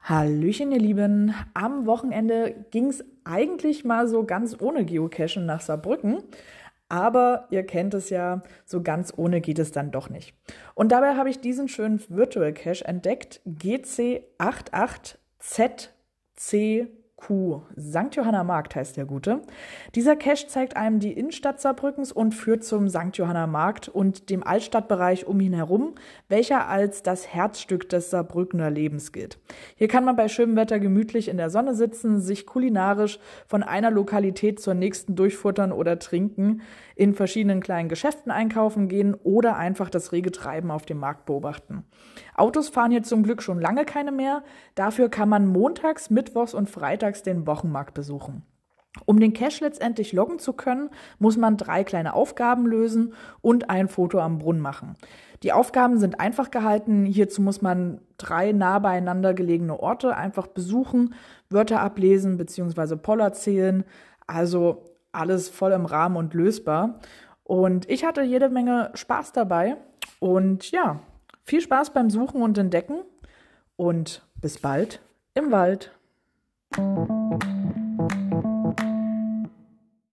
Hallöchen, ihr Lieben. Am Wochenende ging es eigentlich mal so ganz ohne Geocachen nach Saarbrücken. Aber ihr kennt es ja, so ganz ohne geht es dann doch nicht. Und dabei habe ich diesen schönen Virtual Cache entdeckt, GC88ZC Q. St. Johanna Markt heißt der Gute. Dieser Cache zeigt einem die Innenstadt Saarbrückens und führt zum St. Johanna Markt und dem Altstadtbereich um ihn herum, welcher als das Herzstück des Saarbrückener Lebens gilt. Hier kann man bei schönem Wetter gemütlich in der Sonne sitzen, sich kulinarisch von einer Lokalität zur nächsten durchfuttern oder trinken, in verschiedenen kleinen Geschäften einkaufen gehen oder einfach das rege Treiben auf dem Markt beobachten. Autos fahren hier zum Glück schon lange keine mehr. Dafür kann man montags, mittwochs und freitags den Wochenmarkt besuchen. Um den Cache letztendlich loggen zu können, muss man drei kleine Aufgaben lösen und ein Foto am Brunnen machen. Die Aufgaben sind einfach gehalten. Hierzu muss man drei nah beieinander gelegene Orte einfach besuchen, Wörter ablesen bzw. Poller zählen. Also alles voll im Rahmen und lösbar. Und ich hatte jede Menge Spaß dabei. Und ja, viel Spaß beim Suchen und Entdecken. Und bis bald im Wald. Thank you.